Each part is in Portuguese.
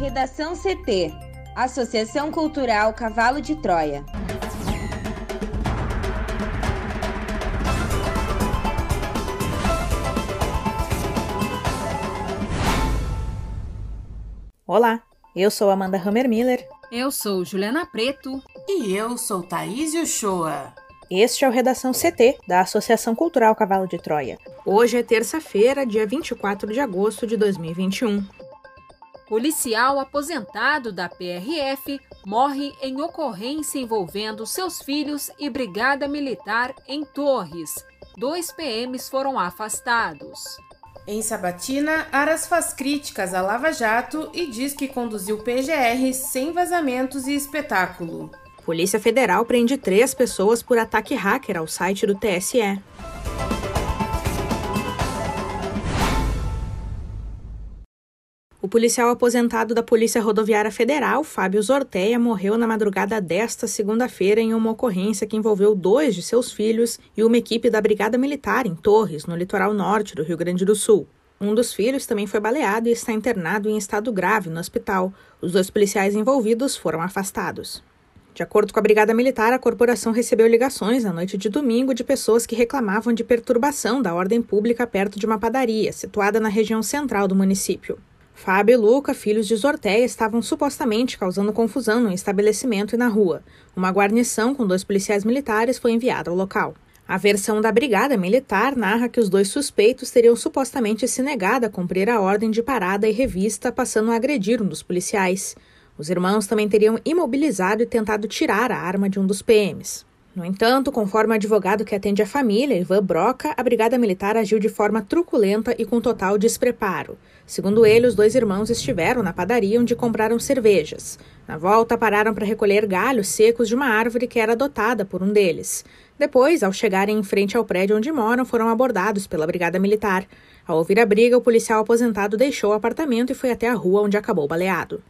Redação CT Associação Cultural Cavalo de Troia. Olá, eu sou Amanda Hammermiller. Eu sou Juliana Preto. E eu sou Thaís Uchoa. Este é o Redação CT, da Associação Cultural Cavalo de Troia. Hoje é terça-feira, dia 24 de agosto de 2021. Policial aposentado da PRF morre em ocorrência envolvendo seus filhos e brigada militar em Torres. Dois PMs foram afastados. Em Sabatina, Aras faz críticas à Lava Jato e diz que conduziu PGR sem vazamentos e espetáculo. Polícia Federal prende três pessoas por ataque hacker ao site do TSE. Policial aposentado da Polícia Rodoviária Federal, Fábio Zorteia, morreu na madrugada desta segunda-feira em uma ocorrência que envolveu dois de seus filhos e uma equipe da Brigada Militar em Torres, no litoral norte do Rio Grande do Sul. Um dos filhos também foi baleado e está internado em estado grave no hospital. Os dois policiais envolvidos foram afastados. De acordo com a Brigada Militar, a corporação recebeu ligações na noite de domingo de pessoas que reclamavam de perturbação da ordem pública perto de uma padaria, situada na região central do município. Fábio e Luca, filhos de Zorteia, estavam supostamente causando confusão no estabelecimento e na rua. Uma guarnição com dois policiais militares foi enviada ao local. A versão da Brigada Militar narra que os dois suspeitos teriam supostamente se negado a cumprir a ordem de parada e revista, passando a agredir um dos policiais. Os irmãos também teriam imobilizado e tentado tirar a arma de um dos PMs. No entanto, conforme o advogado que atende a família, Ivan Broca, a Brigada Militar agiu de forma truculenta e com total despreparo. Segundo ele, os dois irmãos estiveram na padaria onde compraram cervejas. Na volta, pararam para recolher galhos secos de uma árvore que era adotada por um deles. Depois, ao chegarem em frente ao prédio onde moram, foram abordados pela Brigada Militar. Ao ouvir a briga, o policial aposentado deixou o apartamento e foi até a rua onde acabou baleado.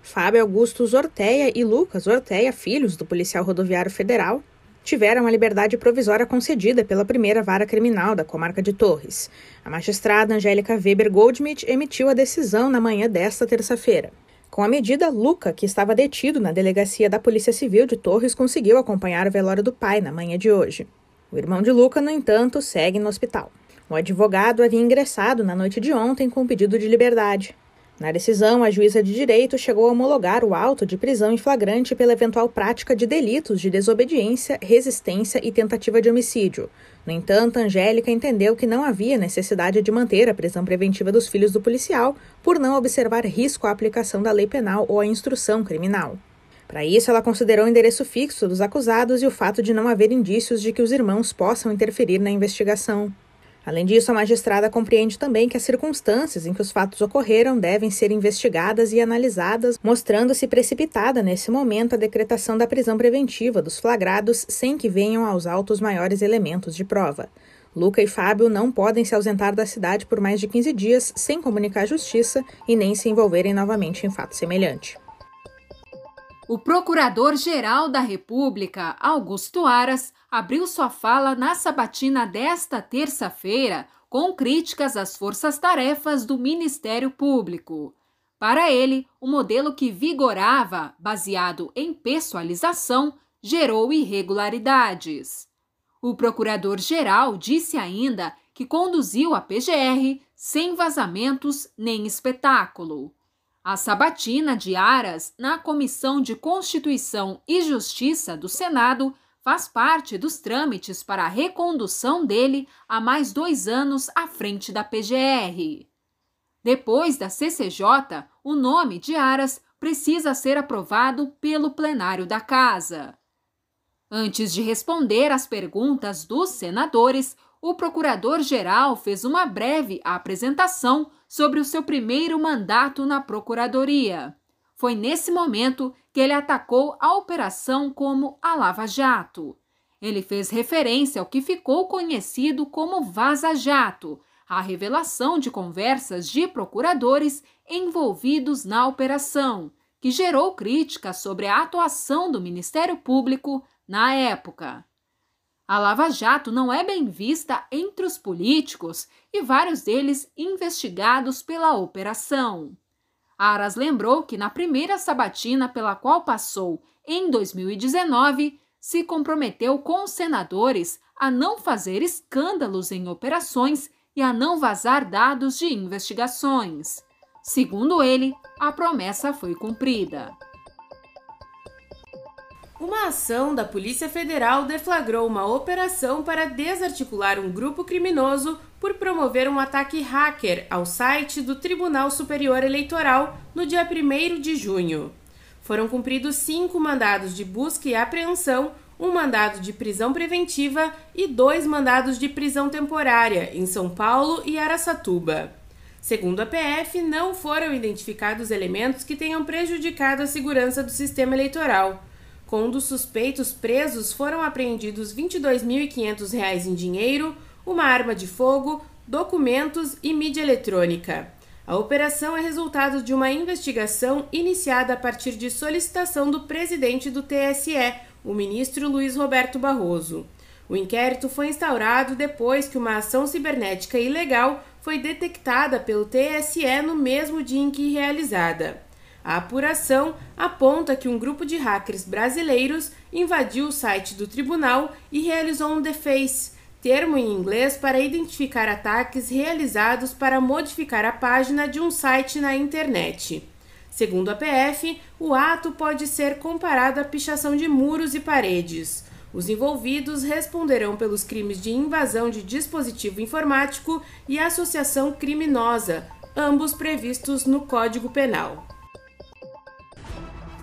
Fábio Augusto Zorteia e Lucas Zorteia, filhos do policial rodoviário federal, tiveram a liberdade provisória concedida pela primeira vara criminal da comarca de Torres. A magistrada Angélica Weber Goldschmidt emitiu a decisão na manhã desta terça-feira. Com a medida, Luca, que estava detido na delegacia da Polícia Civil de Torres, conseguiu acompanhar o velório do pai na manhã de hoje. O irmão de Luca, no entanto, segue no hospital. O advogado havia ingressado na noite de ontem com pedido de liberdade. Na decisão, a juíza de direito chegou a homologar o auto de prisão em flagrante pela eventual prática de delitos de desobediência, resistência e tentativa de homicídio. No entanto, Angélica entendeu que não havia necessidade de manter a prisão preventiva dos filhos do policial por não observar risco à aplicação da lei penal ou à instrução criminal. Para isso, ela considerou o endereço fixo dos acusados e o fato de não haver indícios de que os irmãos possam interferir na investigação. Além disso, a magistrada compreende também que as circunstâncias em que os fatos ocorreram devem ser investigadas e analisadas, mostrando-se precipitada nesse momento a decretação da prisão preventiva dos flagrados sem que venham aos autos maiores elementos de prova. Luca e Fábio não podem se ausentar da cidade por mais de 15 dias sem comunicar à justiça e nem se envolverem novamente em fato semelhante. O Procurador-Geral da República, Augusto Aras, abriu sua fala na sabatina desta terça-feira com críticas às forças-tarefas do Ministério Público. Para ele, o modelo que vigorava, baseado em pessoalização, gerou irregularidades. O procurador-geral disse ainda que conduziu a PGR sem vazamentos nem espetáculo. A sabatina de Aras, na Comissão de Constituição e Justiça do Senado, faz parte dos trâmites para a recondução dele há mais dois anos à frente da PGR. Depois da CCJ, o nome de Aras precisa ser aprovado pelo plenário da Casa. Antes de responder às perguntas dos senadores, o procurador-geral fez uma breve apresentação sobre o seu primeiro mandato na Procuradoria. Foi nesse momento que ele atacou a operação como a Lava Jato. Ele fez referência ao que ficou conhecido como Vaza Jato, a revelação de conversas de procuradores envolvidos na operação, que gerou críticas sobre a atuação do Ministério Público na época. A Lava Jato não é bem vista entre os políticos e vários deles investigados pela operação. Aras lembrou que na primeira sabatina pela qual passou em 2019, se comprometeu com os senadores a não fazer escândalos em operações e a não vazar dados de investigações. Segundo ele, a promessa foi cumprida. Uma ação da Polícia Federal deflagrou uma operação para desarticular um grupo criminoso por promover um ataque hacker ao site do Tribunal Superior Eleitoral no dia 1 de junho. Foram cumpridos cinco mandados de busca e apreensão, um mandado de prisão preventiva e dois mandados de prisão temporária em São Paulo e Araçatuba. Segundo a PF, não foram identificados elementos que tenham prejudicado a segurança do sistema eleitoral. Com um dos suspeitos presos, foram apreendidos R$ 22.500 em dinheiro, uma arma de fogo, documentos e mídia eletrônica. A operação é resultado de uma investigação iniciada a partir de solicitação do presidente do TSE, o ministro Luiz Roberto Barroso. O inquérito foi instaurado depois que uma ação cibernética ilegal foi detectada pelo TSE no mesmo dia em que realizada. A apuração aponta que um grupo de hackers brasileiros invadiu o site do tribunal e realizou um deface, termo em inglês para identificar ataques realizados para modificar a página de um site na internet. Segundo a PF, o ato pode ser comparado à pichação de muros e paredes. Os envolvidos responderão pelos crimes de invasão de dispositivo informático e associação criminosa, ambos previstos no Código Penal.